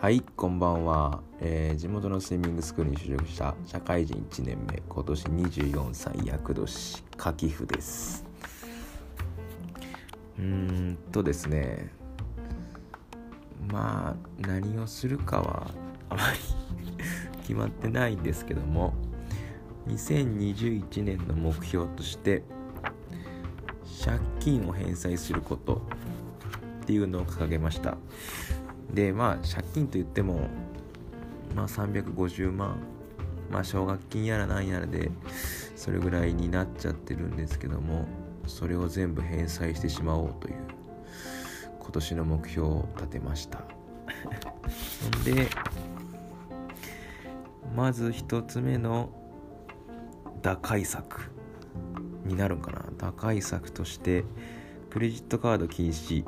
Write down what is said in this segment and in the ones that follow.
はいこんばんは、えー、地元のスイミングスクールに就職した社会人1年目今年24歳厄年柿譜です。うーんとですねまあ何をするかはあまり 決まってないんですけども2021年の目標として借金を返済することっていうのを掲げました。でまあ借金といってもまあ350万まあ奨学金やらなんやらでそれぐらいになっちゃってるんですけどもそれを全部返済してしまおうという今年の目標を立てました。でまず一つ目の打開策になるんかな。打開策としてクレジットカード禁止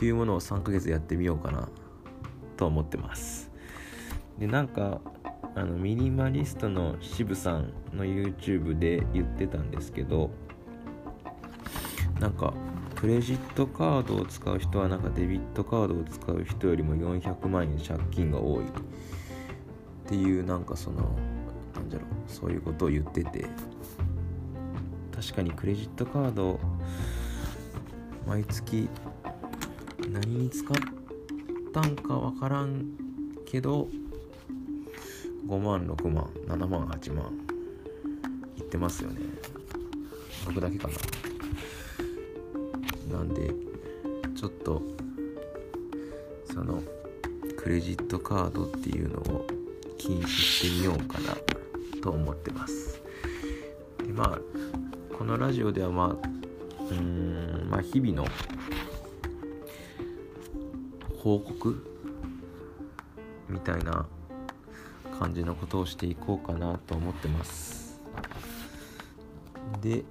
というものを3ヶ月やってみようかなと思ってます。でなんかあのミニマリストの渋さんの YouTube で言ってたんですけどなんかクレジットカードを使う人はなんかデビットカードを使う人よりも400万円借金が多い。っていうなんかそのなんじゃろうそういうことを言ってて。確かにクレジットカード毎月何に使ったんかわからんけど5万6万7万8万。いってますよね。僕だけかな。なんでちょっとそのクレジットカードっていうのを禁止してみようかなと思ってます。でまあこのラジオではまあうんまあ日々の報告みたいな感じのことをしていこうかなと思ってます。で、え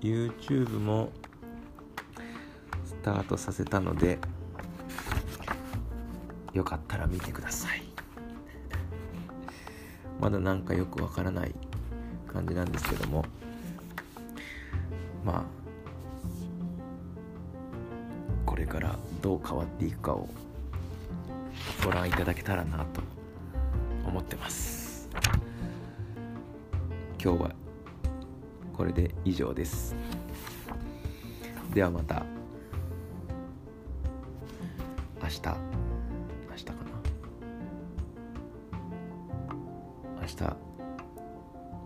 ー、YouTube もスタートさせたのでよかったら見てください。まだなんかよくわからない感じなんですけども。まあれからどう変わっていくかをご覧いただけたらなと思ってます。今日はこれで以上です。ではまた。明日。明日かな。明日。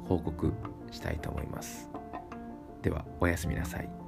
報告したいと思います。ではおやすみなさい。